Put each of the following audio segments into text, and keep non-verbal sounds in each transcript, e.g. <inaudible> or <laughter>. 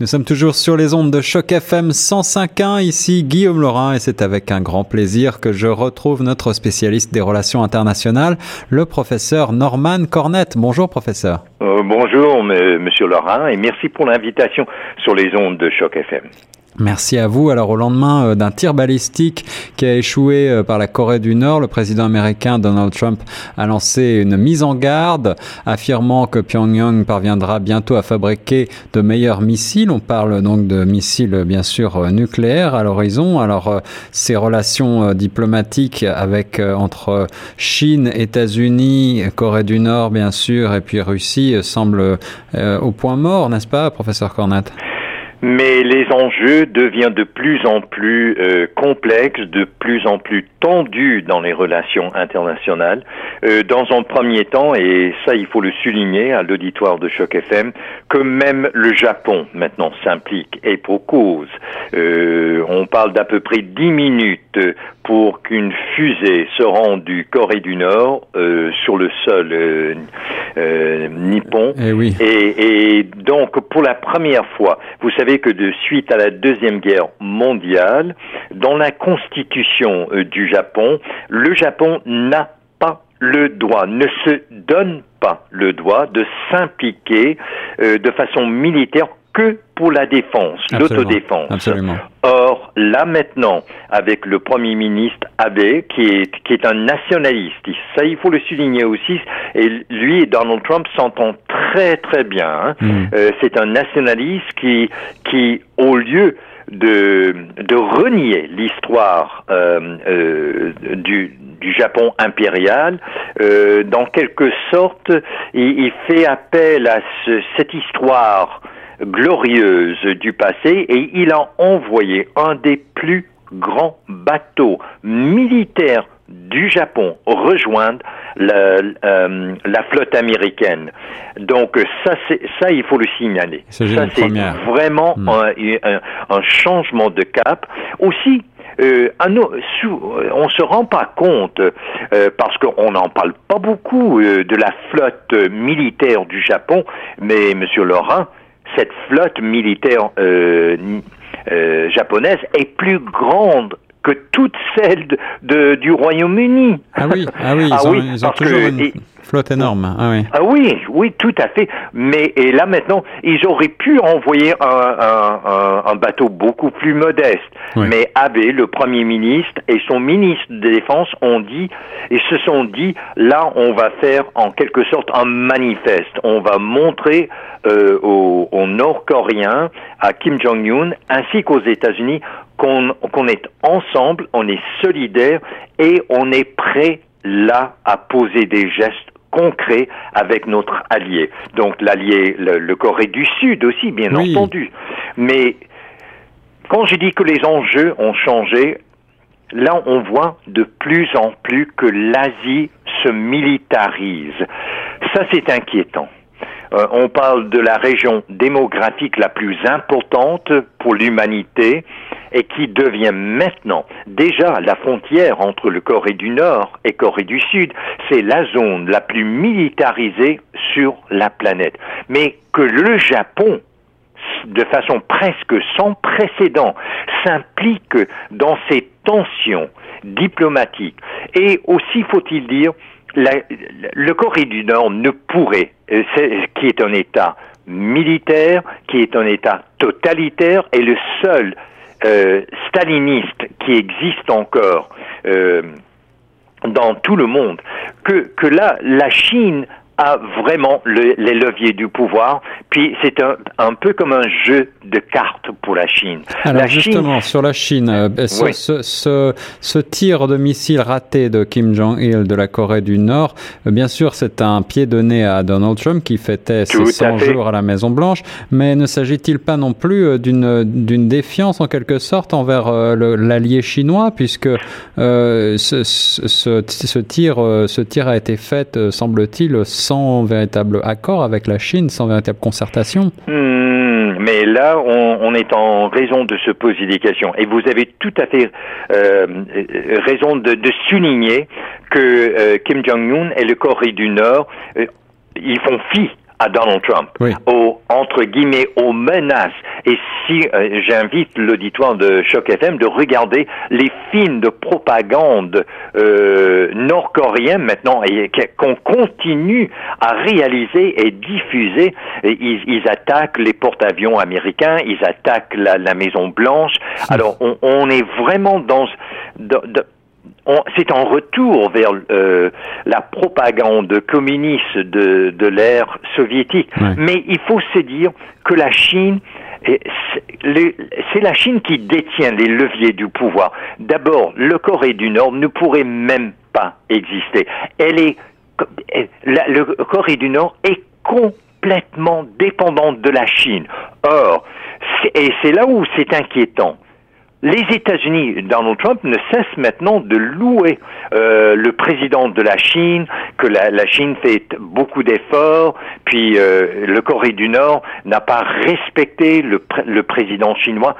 Nous sommes toujours sur les ondes de Choc FM 105.1, ici Guillaume Laurin, et c'est avec un grand plaisir que je retrouve notre spécialiste des relations internationales, le professeur Norman Cornette. Bonjour professeur. Euh, bonjour monsieur Laurin, et merci pour l'invitation sur les ondes de Choc FM. Merci à vous. Alors au lendemain euh, d'un tir balistique qui a échoué euh, par la Corée du Nord, le président américain Donald Trump a lancé une mise en garde, affirmant que Pyongyang parviendra bientôt à fabriquer de meilleurs missiles. On parle donc de missiles bien sûr euh, nucléaires à l'horizon. Alors ces relations diplomatiques avec entre Chine, États-Unis, Corée du Nord bien sûr et puis Russie semblent au point mort, n'est-ce pas, professeur Cornette mais les enjeux deviennent de plus en plus euh, complexes, de plus en plus tendus dans les relations internationales. Euh, dans un premier temps, et ça il faut le souligner à l'auditoire de Choc FM, que même le Japon maintenant s'implique et pour cause. Euh, on parle d'à peu près dix minutes pour qu'une fusée se rende du Corée du Nord sur le sol nippon. Et, eh oui. et, et donc pour la première fois, vous savez que de suite à la Deuxième Guerre mondiale, dans la constitution euh, du Japon, le Japon n'a pas le droit, ne se donne pas le droit de s'impliquer euh, de façon militaire que pour la défense, l'autodéfense. Or, là maintenant, avec le Premier ministre Abe, qui est, qui est un nationaliste, ça il faut le souligner aussi, et lui et Donald Trump s'entendent très très bien. Hein. Hmm. Euh, c'est un nationaliste qui, qui au lieu de, de renier l'histoire euh, euh, du, du Japon impérial, euh, dans quelque sorte, il, il fait appel à ce, cette histoire glorieuse du passé et il a envoyé un des plus grands bateaux militaires du Japon rejoindre la, euh, la flotte américaine. Donc ça, c'est ça, il faut le signaler. Ça, c'est vraiment hmm. un, un, changement de cap. Aussi, euh, on se rend pas compte euh, parce qu'on n'en parle pas beaucoup de la flotte militaire du Japon, mais Monsieur Laurent, cette flotte militaire euh, euh, japonaise est plus grande que toutes celles de, du Royaume-Uni. Ah oui, ah oui, <laughs> ils, ah ont, oui, ils ont toujours une flotte énorme. Ah oui. ah oui, oui, tout à fait. Mais et là maintenant, ils auraient pu envoyer un, un, un, bateau beaucoup plus modeste. Mais Abe, le Premier ministre, et son ministre de Défense ont dit, et se sont dit, là, on va faire en quelque sorte un manifeste. On va montrer euh, aux, aux Nord-Coréens, à Kim Jong-un, ainsi qu'aux États-Unis, qu'on est ensemble, on est solidaire et on est prêt là à poser des gestes concrets avec notre allié. Donc l'allié, le, Corée du Sud aussi, bien entendu. Mais quand je dis que les enjeux ont changé, là on voit de plus en plus que l'Asie se militarise. Ça c'est inquiétant. Euh, on parle de la région démographique la plus importante pour l'humanité et qui devient maintenant déjà la frontière entre le Corée du Nord et Corée du Sud. C'est la zone la plus militarisée sur la planète. Mais que le Japon de façon presque sans précédent, s'implique dans ces tensions diplomatiques. Et aussi, faut-il dire, le Corée du Nord ne pourrait, euh, qui est un État militaire, qui est un État totalitaire, et le seul euh, staliniste qui existe encore euh, dans tout le monde, que, là, la Chine a vraiment le, les leviers du pouvoir. Puis c'est un, un, peu comme un jeu de cartes pour la Chine. Alors justement, sur la Chine, euh, ce, ce, ce, ce, tir de missile raté de Kim Jong-il de la Corée du Nord, euh, bien sûr, c'est un pied donné à Donald Trump qui fêtait ses 100 jours à la Maison-Blanche, mais ne s'agit-il pas non plus euh, d'une, d'une défiance en quelque sorte envers l'allié chinois, puisque ce, tir, ce tir a été fait, semble-t-il, sans véritable accord avec la Chine, sans véritable concertation. Hmm, mais là, on, est en raison de se poser des questions. Et vous avez tout à fait euh, raison de, souligner que euh, Kim Jong-un et le Corée du Nord, euh, ils font fi à Donald Trump, aux, entre guillemets, aux menaces. Et si euh, j'invite l'auditoire de Choc FM de regarder les films de propagande euh, nord-coréens maintenant et qu'on continue à réaliser et diffuser, ils, ils attaquent les porte-avions américains, ils attaquent la, la Maison Blanche. Alors on, on est vraiment dans, dans, dans c'est en retour vers euh, la propagande communiste de, de l'ère soviétique. Mais il faut se dire que la Chine, c'est la Chine qui détient les leviers du pouvoir. D'abord, le Corée du Nord ne pourrait même pas exister. Elle est, le Corée du Nord est complètement dépendante de la Chine. Or, et c'est là où c'est inquiétant les États-Unis, Donald Trump ne cesse maintenant de louer euh, le président de la Chine, que la, Chine fait beaucoup d'efforts, puis euh, le Corée du Nord n'a pas respecté le, le, président chinois.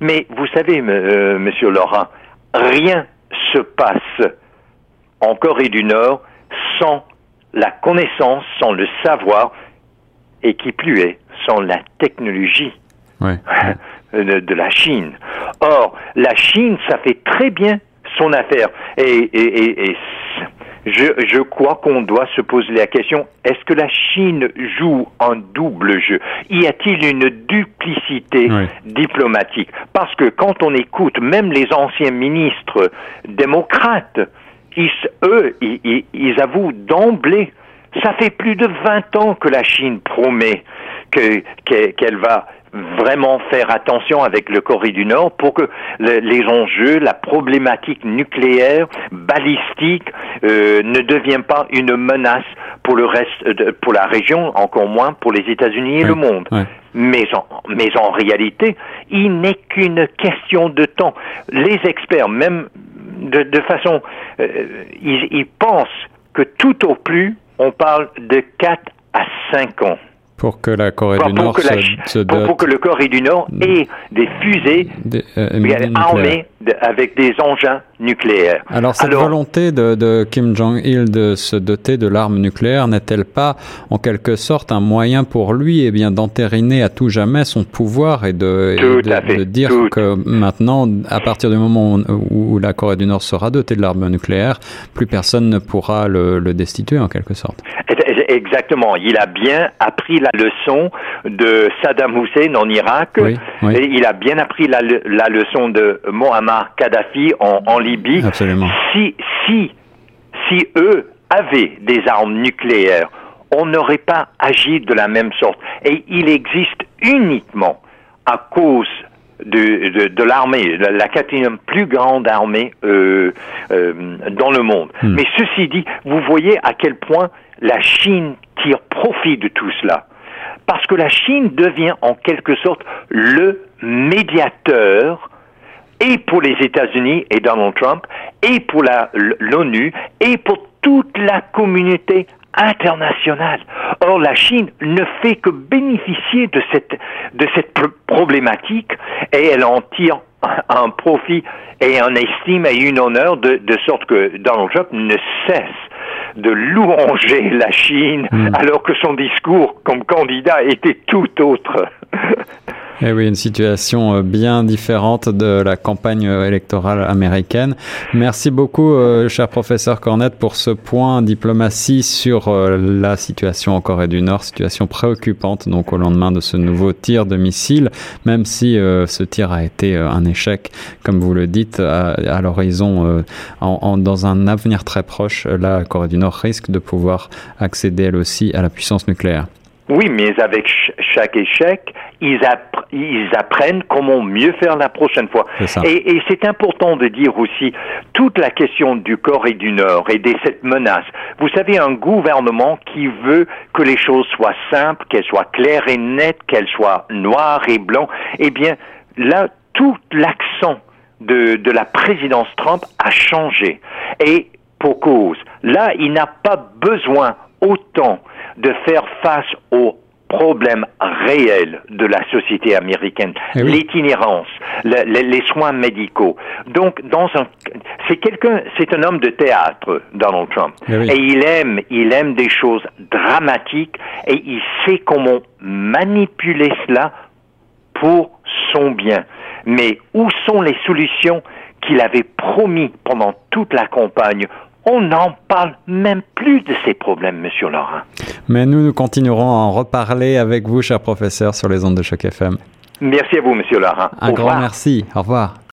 Mais vous savez, euh, Monsieur Laurent, rien se passe en Corée du Nord sans la connaissance, sans le savoir, et qui plus est, sans la technologie. Ouais. <laughs> de la Chine. Or, la Chine, ça fait très bien son affaire. Et, et, et, je, je, crois qu'on doit se poser la question, est-ce que la Chine joue un double jeu? Y a-t-il une duplicité diplomatique? Parce que quand on écoute même les anciens ministres démocrates, ils, eux, ils, ils avouent d'emblée, ça fait plus de 20 ans que la Chine promet qu'elle va vraiment faire attention avec le Corée du Nord pour que les enjeux, la problématique nucléaire, balistique, euh, ne devienne pas une menace pour le reste, de, pour la région, encore moins pour les États-Unis et le monde. Mais en, mais en réalité, il n'est qu'une question de temps. Les experts, même de, de façon, euh, ils, ils pensent que tout au plus, on parle de 4 à 5 ans. Pour que la Corée du Nord se, pour, que le Corée du Nord ait des fusées euh, armées avec des engins nucléaires. Alors cette volonté de, Kim Jong-il de se doter de l'arme nucléaire n'est-elle pas en quelque sorte un moyen pour lui eh bien d'entériner à tout jamais son pouvoir et de, de, dire que maintenant, à partir du moment où, la Corée du Nord sera dotée de l'arme nucléaire, plus personne ne pourra le, le destituer en quelque sorte. Exactement. Il a bien appris la leçon de Saddam Hussein en Irak. Et il a bien appris la, la leçon de Kadhafi en, en Libye. Absolument. Si, si, si eux avaient des armes nucléaires, on n'aurait pas agi de la même sorte. Et il existe uniquement à cause de, de, de l'armée, la, quatrième plus grande armée euh, euh, dans le monde. Hmm. Mais ceci dit, vous voyez à quel point la Chine tire profit de tout cela. Parce que la Chine devient en quelque sorte le médiateur et pour les États-Unis et Donald Trump, et pour l'ONU, et pour toute la communauté internationale. Or, la Chine ne fait que bénéficier de cette, de cette problématique et elle en tire un profit et un estime et une honneur de, de sorte que Donald Trump ne cesse de louanger la Chine hmm. alors que son discours comme candidat était tout autre. <laughs> Eh oui, une situation euh, bien différente de la campagne euh, électorale américaine. Merci beaucoup, euh, cher professeur Cornette, pour ce point diplomatie sur la situation en Corée du Nord, situation préoccupante donc au lendemain de ce nouveau tir de missile, même si ce tir a été un échec, comme vous le dites, à, l'horizon, dans un avenir très proche, la Corée du Nord risque de pouvoir accéder elle aussi à la puissance nucléaire. Oui, mais avec chaque échec, ils, apprennent comment mieux faire la prochaine fois. Et, c'est important de dire aussi toute la question du corps et du Nord et de cette menace. Vous savez, un gouvernement qui veut que les choses soient simples, qu'elles soient claires et nettes, qu'elles soient noires et blancs, eh bien, là, tout l'accent de, de la présidence Trump a changé. Et pour cause, là, il n'a pas besoin autant de faire face aux problème réel de la société américaine, Eh oui. l'itinérance, le- le- les soins médicaux. Donc, dans un, c'est quelqu'un, c'est un homme de théâtre, Donald Trump, Eh oui. et il aime, il aime des choses dramatiques et il sait comment manipuler cela pour son bien. Mais où sont les solutions qu'il avait promis pendant toute la campagne? On n'en parle même plus de ces problèmes, Monsieur Laurent. Mais nous, nous continuerons à en reparler avec vous, cher professeur, sur les ondes de choc FM. Merci à vous, Monsieur Laurent. Un Au grand revoir. merci. Au revoir.